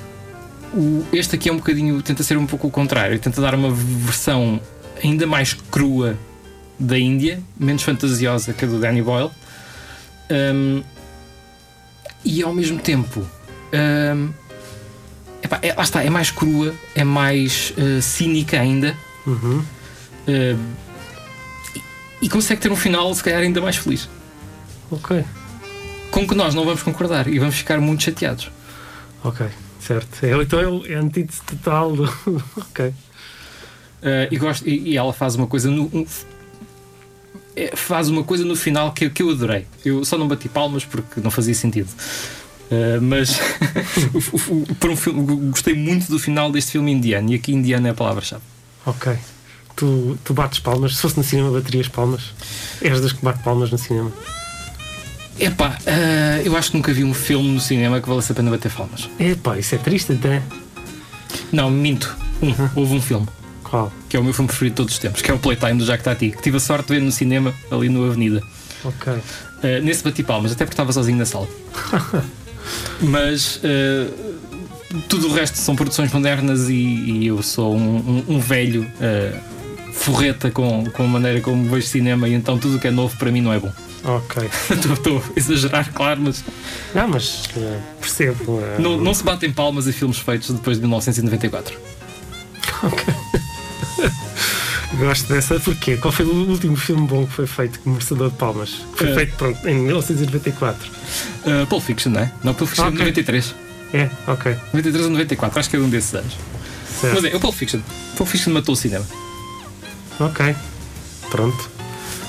o- este aqui é um bocadinho, tenta ser um pouco o contrário, tenta dar uma versão ainda mais crua da Índia, menos fantasiosa que a do Danny Boyle, Hum, e ao mesmo tempo. hum, epá, é, lá está, é mais crua, é mais eh, cínica ainda. Uhum. Uh, e, e consegue ter um final, se calhar, ainda mais feliz. Ok. Com que nós não vamos concordar e vamos ficar muito chateados. Ok. Certo. É, então é é a antítese total do. ok. Uh, e, gosto, e, e ela faz uma coisa no. um- é, faz uma coisa no final que, eu- que eu adorei. Eu só não bati palmas porque não fazia sentido. Uh, mas para um filme, gostei muito do final deste filme indiano e aqui indiano é a palavra-chave. Ok. Tu, tu bates palmas. Se fosse no cinema, baterias palmas. És das que bate palmas no cinema. Epá, uh, eu acho que nunca vi um filme no cinema que valesse a pena bater palmas. Epá, isso é triste até. Não, minto. Um, houve um filme. Qual? que é o meu filme preferido de todos os tempos, que é o Playtime do Jacques Tati, que tive a sorte de ver no cinema, ali no Avenida. Ok. Uh, nesse bati palmas, até porque estava sozinho na sala. Mas uh, tudo o resto são produções modernas e, e eu sou um, um- um velho uh, forreta com, com a maneira como vejo cinema, e então tudo o que é novo para mim não é bom. Ok. Estou- a exagerar, claro, mas Não, mas eh, percebo. eh, não, não se batem palmas a filmes feitos depois de 1994. Gosto dessa. Porquê? Qual foi o último filme bom que foi feito com merecedor de palmas? Que Foi Eh. feito pronto, em 1994. Uh, Pulp Fiction, não é? Não, Pulp Fiction é de Ok. 93. É, ok. 93 ou 94, acho que é um desses anos. Certo. Mas é, o Pulp Fiction. Pulp Fiction matou o cinema. Ok. Pronto.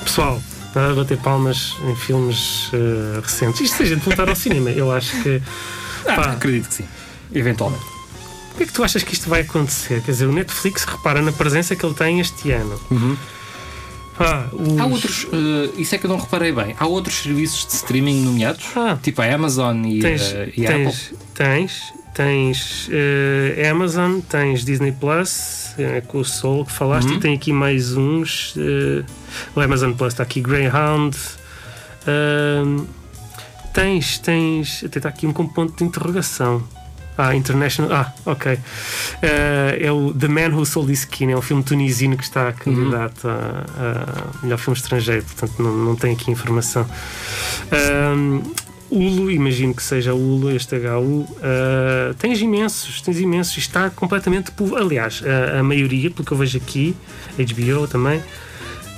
Pessoal, nada a bater palmas em filmes eh, recentes. Isto se a gente voltar ao cinema, eu acho que. Ah, Pá. acredito que sim. Eventualmente. O que é que tu achas que isto vai acontecer? Quer dizer, o Netflix repara na presença que ele tem este ano. Ah, os- Há outros, eh, isso é que eu não reparei bem. Há outros serviços de streaming nomeados, Ah. tipo a Amazon e, Tens, eh, e a tens, Apple. tens, tens eh, Amazon, tens Disney Plus, com o Soul que falaste, Uhum. e tem aqui mais uns. o Amazon Plus está aqui, Greyhound. tens, tens. Até está aqui um com ponto de interrogação. Ah, International. Ah, ok. Eh, é o The Man Who Sold His Skin, é um filme tunisino que está candidato a, a melhor filme estrangeiro, portanto não, não tem aqui informação. Ahm, Hulu, imagino que seja Hulu, este HU. ah, tens imensos, tens imensos. Está completamente. Aliás, a, a maioria, pelo que eu vejo aqui, HBO também,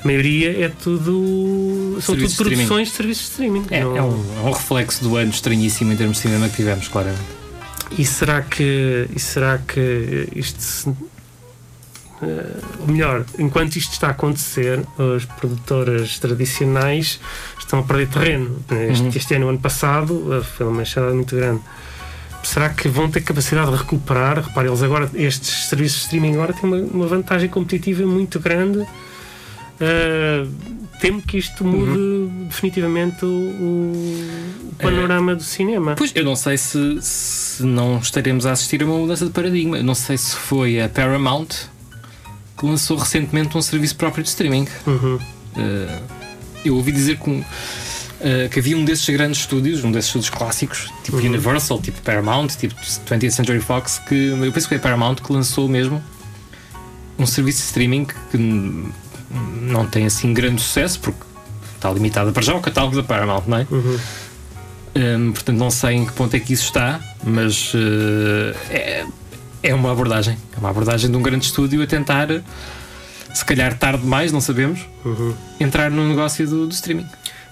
a maioria é tudo. São Serviços de tudo produções de serviços de streaming. É, Não- é um, é um reflexo do ano estranhíssimo em termos de cinema que tivemos, claramente. E será que, e será que isto se- eh, ou melhor, enquanto isto está a acontecer, as produtoras tradicionais estão a perder terreno. Este, Uhum. este ano, ano passado, eh, foi uma enxada muito grande. Será que vão ter capacidade de recuperar? Repare, eles agora, estes serviços de streaming agora têm uma, uma vantagem competitiva muito grande Uh, temo que isto mude uhum. definitivamente o, o panorama é, do cinema. Pois, eu não sei se, se não estaremos a assistir a uma mudança de paradigma. Eu não sei se foi a Paramount que lançou recentemente um serviço próprio de streaming. Uhum. Uh, eu ouvi dizer que, um, uh, que, havia um desses grandes estúdios, um desses estúdios clássicos, tipo uhum. Universal, tipo Paramount, tipo 20th Century Fox, que eu penso que foi a Paramount que lançou mesmo um serviço de streaming que não tem assim grande sucesso, porque está limitado para já o catálogo da Paramount, não é? Uhum. Um, portanto, não sei em que ponto é que isso está, mas uh, é, é uma abordagem. É uma abordagem de um grande estúdio a tentar, se calhar tarde demais, não sabemos, uhum. entrar no negócio do, do streaming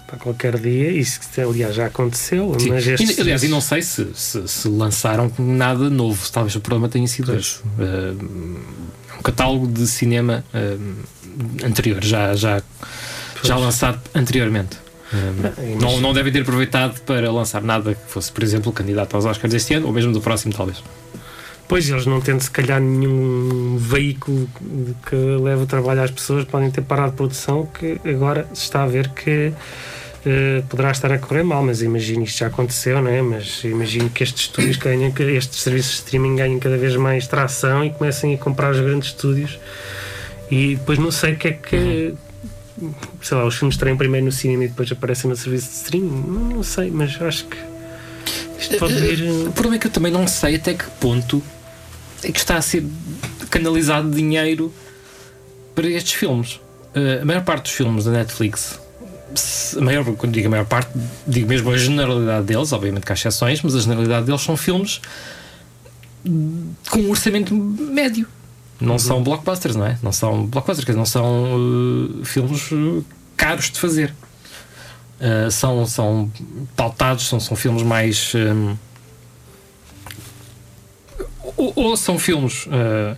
para qualquer dia. Isso, aliás, já aconteceu. Sim. Mas estes, e, aliás, e não sei se, se, se, lançaram nada novo. Talvez o problema tenha sido esse. Uh, um catálogo de cinema uh, anterior, já, já, já lançado anteriormente. Uh, não, não devem ter aproveitado para lançar nada que fosse, por exemplo, candidato aos Oscars este ano ou mesmo do próximo, talvez. Pois, eles não tendo se calhar nenhum veículo que leve o trabalho às pessoas, podem ter parado de produção, que agora se está a ver que uh, poderá estar a correr mal, mas imagino isto já aconteceu, não é? Mas imagino que estes estúdios ganhem, que estes serviços de streaming ganhem cada vez mais tração e comecem a comprar os grandes estúdios e depois não sei o que é que sei lá, os filmes estreiam primeiro no cinema e depois aparecem no serviço de streaming, não, sei, mas acho que isto pode vir. O problema é que eu também não sei até que ponto é que está a ser canalizado dinheiro para estes filmes. Uh, a maior parte dos filmes da Netflix, a maior, quando digo a maior parte, digo mesmo a generalidade deles, obviamente que há exceções, mas a generalidade deles são filmes com um orçamento médio. Não uhum. são blockbusters, não é? Não são blockbusters, não são uh, filmes caros de fazer. Uh, são, são pautados, são, são filmes mais. Um, ou, ou, são filmes uh,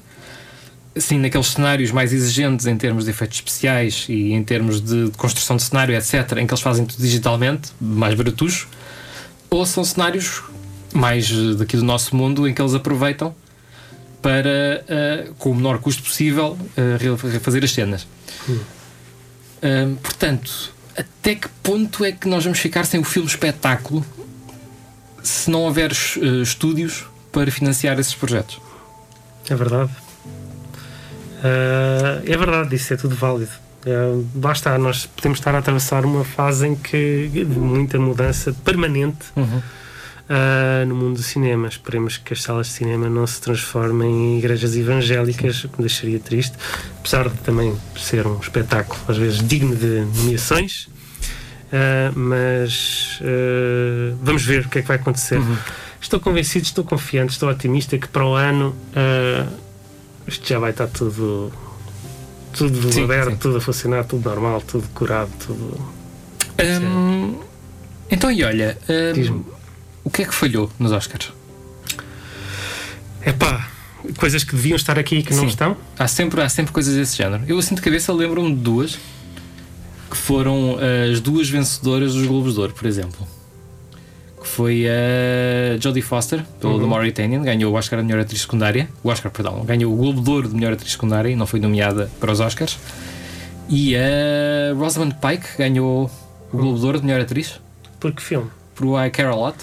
assim, naqueles cenários mais exigentes em termos de efeitos especiais e em termos de, de construção de cenário, etc., em que eles fazem tudo digitalmente, mais baratos, ou são cenários mais daqui do nosso mundo em que eles aproveitam para, uh, com o menor custo possível, uh, fazer as cenas. Hum. Uh, portanto, até que ponto é que nós vamos ficar sem o filme espetáculo se não houver uh, estúdios para financiar esses projetos? É verdade. É verdade, isso é tudo válido. Está, nós podemos estar a atravessar uma fase em que de muita mudança permanente uhum. Uh, no mundo do cinema. Esperemos que as salas de cinema não se transformem em igrejas evangélicas, o que me deixaria triste, apesar de também ser um espetáculo às vezes digno de nomeações. Uh, mas uh, vamos ver o que é que vai acontecer. Uhum. Estou convencido, estou confiante, estou otimista que para o ano isto já vai estar tudo, tudo sim, aberto, sim. tudo a funcionar, tudo normal, tudo curado, tudo. Um, então, e olha, um, o que é que falhou nos Oscars? É pá, coisas que deviam estar aqui e que sim. não estão. Há sempre, há sempre coisas desse género. Eu assim de cabeça lembro-me de duas que foram as duas vencedoras dos Globos de Ouro, por exemplo. Que foi a Jodie Foster, pelo uhum. The Mauritanian, ganhou o Oscar de melhor atriz secundária. O Oscar, perdão, ganhou o Globo de Ouro de melhor atriz secundária e não foi nomeada para os Oscars. E a Rosamund Pike ganhou o Globo de Ouro de melhor atriz. Por que filme? Por I Care a Lot.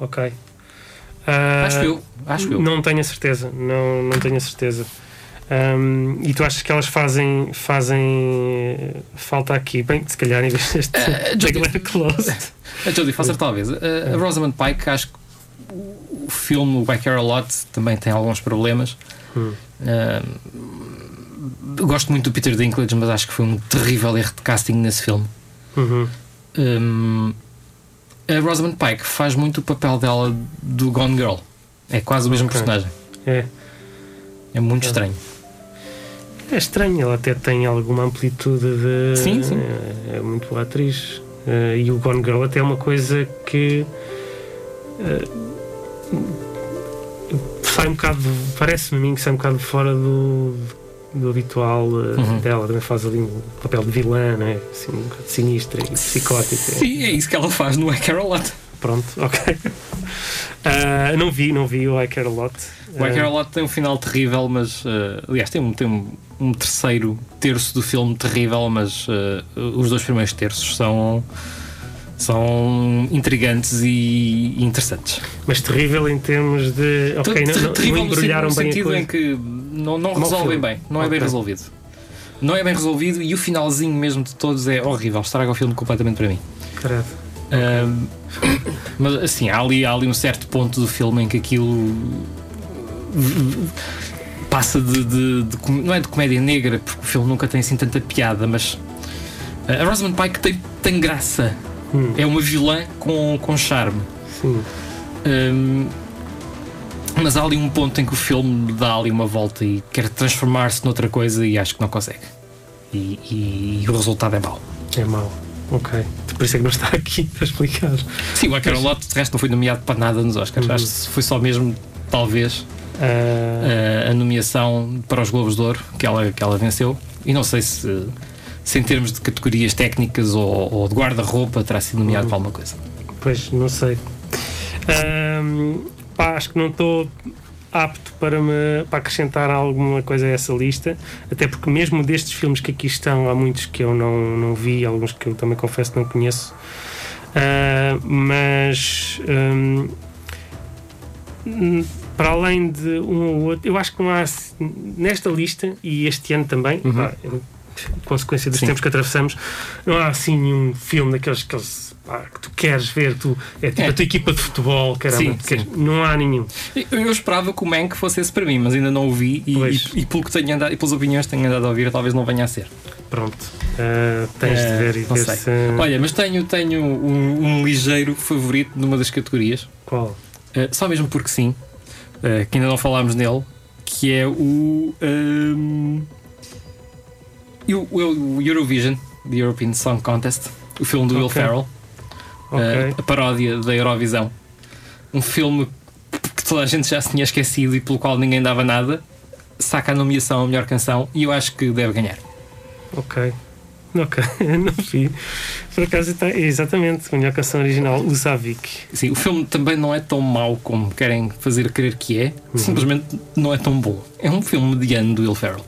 Ok. Uh, acho eu, acho eu. Não tenho a certeza, não, não tenho a certeza. Um, e tu achas que elas fazem, fazem falta aqui? Bem, se calhar em vez deste uh, Jodie, Close. A Jodie Foster, talvez. Uh, a Rosamund Pike, acho que o filme By Care a Lot também tem alguns problemas. Hum. Uh, gosto muito do Peter Dinklage, mas acho que foi um terrível erro de casting nesse filme. Uhum. Um, a Rosamund Pike faz muito o papel dela do Gone Girl. É quase o mesmo okay. personagem. É. É muito é. estranho. É estranho, ela até tem alguma amplitude de. Sim, sim. É, é muito boa atriz. Uh, e o Gone Girl até é uma coisa que. Uh, sai um bocado. Parece-me a mim que sai um bocado fora do, do habitual uh, uhum. dela. Também faz ali um papel de vilã, né? assim, um sinistra e psicótica. Sim, é isso que ela faz no I Care a Lot. Pronto, ok. Uh, não vi, não vi o I Care a Lot. O I Care a Lot tem um final terrível, mas. Uh, aliás, tem, um, tem um, um, terceiro terço do filme terrível, mas uh, os dois primeiros terços são. São intrigantes e interessantes. Mas terrível em termos de. Ok, não, não, terrível não embrulharam no bem sentido em que não, não resolvem bem, não é bem resolvido. Não é bem resolvido e o finalzinho mesmo de todos é horrível, estraga o filme completamente para mim. Caralho. Um, mas assim, há ali, há ali um certo ponto do filme em que aquilo passa de, de, de, não é de comédia negra, porque o filme nunca tem assim tanta piada, mas a Rosamund Pike tem, tem graça. Hum. É uma vilã com, com charme. Sim. Um, mas há ali um ponto em que o filme dá ali uma volta e quer transformar-se noutra coisa e acho que não consegue. E, e, e o resultado é mau. É mau. Ok. Por isso é que não está aqui para explicar. Sim, o A Carol Lot, de resto, não foi nomeado para nada nos Oscars. Uhum. Acho que foi só mesmo, talvez, uh... a nomeação para os Globos de Ouro que ela, que ela venceu. E não sei se, se em termos de categorias técnicas ou, ou de guarda-roupa terá sido nomeado uhum. para alguma coisa. Pois, não sei. Um, pá, acho que não estou apto para, me, para acrescentar alguma coisa a essa lista, até porque mesmo destes filmes que aqui estão, há muitos que eu não, não vi, alguns que eu também confesso não conheço, uh, mas um, para além de um ou outro, eu acho que não há nesta lista, e este ano também, uhum. pá, consequência dos Sim. tempos que atravessamos, não há assim nenhum filme daqueles que eles que tu queres ver, tu, é tipo é. a tua equipa de futebol, caramba, sim, queres, sim. não há nenhum. Eu, eu, esperava que o Mank fosse esse para mim, mas ainda não o vi e, e, e, pelo que tenho andado, e pelas opiniões que tenho andado a ouvir, talvez não venha a ser. Pronto, uh, tens uh, de ver e ver sei. se. Olha, mas tenho, tenho um, um, ligeiro favorito numa das categorias. Qual? Uh, só mesmo porque sim, que ainda não falámos nele, que é o. Um, o, o Eurovision, the European Song Contest, o filme do okay. Will Ferrell okay. a paródia da Eurovisão. Um filme que toda a gente já se tinha esquecido e pelo qual ninguém dava nada, saca a nomeação a melhor canção e eu acho que deve ganhar. Ok. Ok, não vi. Por acaso está. Exatamente, a melhor canção original, o Savik. Sim, o filme também não é tão mau como querem fazer crer que é, uhum. simplesmente não é tão bom. É um filme mediano do Will Ferrell.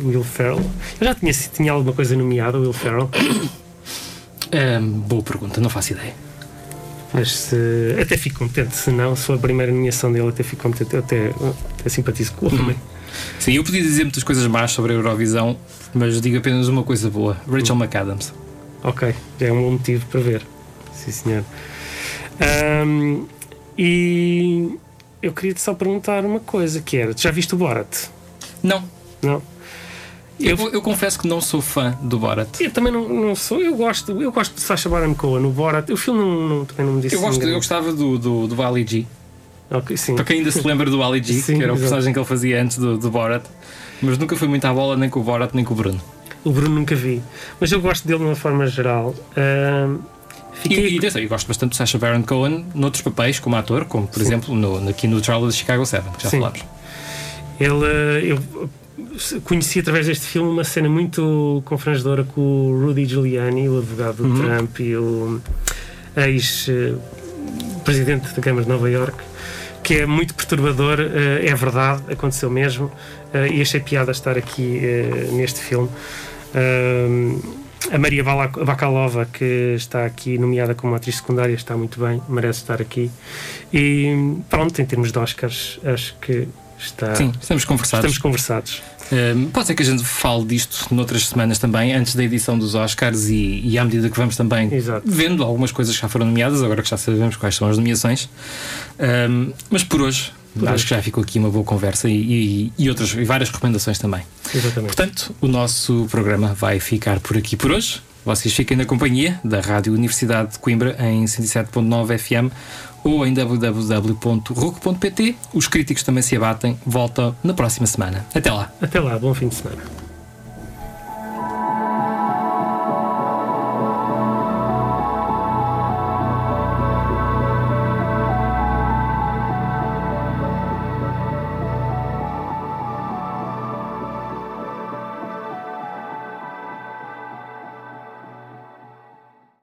Will Ferrell? Eu já tinha, tinha alguma coisa nomeada, Will Ferrell? boa pergunta, não faço ideia. Mas se, até fico contente, se não, se for a primeira nomeação dele, até fico contente, eu até, até simpatizo com o homem. Sim, eu podia dizer muitas coisas más sobre a Eurovisão, mas digo apenas uma coisa boa: Rachel hum. McAdams. Ok, já é um bom motivo para ver. Sim, senhor. Um, e eu queria te só perguntar uma coisa: que era, já viste o Borat? Não. Não? Eu, eu, confesso que não sou fã do Borat. Eu também não, não sou. Eu gosto, eu gosto de Sacha Baron Cohen no Borat. O filme não, não, também não me disse. Eu, gosto, eu gostava do, do, do Ali G. Okay, sim. Para quem ainda se lembra do Ali G, sim, que era o personagem que ele fazia antes do, do Borat. Mas nunca fui muito à bola nem com o Borat nem com o Bruno. O Bruno nunca vi. Mas eu gosto dele de uma forma geral. Uh, fiquei... E, e eu gosto bastante do Sacha Baron Cohen noutros papéis, como ator, como por sim. exemplo no, aqui no Trial of Chicago 7, que já sim. falámos. Ele, eh, eu conheci através deste filme uma cena muito confrangedora com o Rudy Giuliani, o advogado do uhum. Trump e o ex-presidente da Câmara de Nova York, que é muito perturbador, eh, é verdade, aconteceu mesmo, eh, e achei piada estar aqui eh, neste filme. A Maria Bakalova, que está aqui nomeada como atriz secundária, está muito bem, merece estar aqui. E pronto, em termos de Oscars, acho que está. Sim, estamos conversados. Estamos conversados pode ser que a gente fale disto noutras semanas também, antes da edição dos Oscars e, e à medida que vamos também Exato. vendo algumas coisas que já foram nomeadas, agora que já sabemos quais são as nomeações. Um, mas por hoje, por acho hoje. que já ficou aqui uma boa conversa e, e, e, outras, e várias recomendações também. Exatamente. Portanto, o nosso programa vai ficar por aqui por hoje. Vocês fiquem na companhia da Rádio Universidade de Coimbra em 107.9 FM ou em www.ruc.pt. Os críticos também se abatem. Volta na próxima semana. Até lá. Até lá. Bom fim de semana.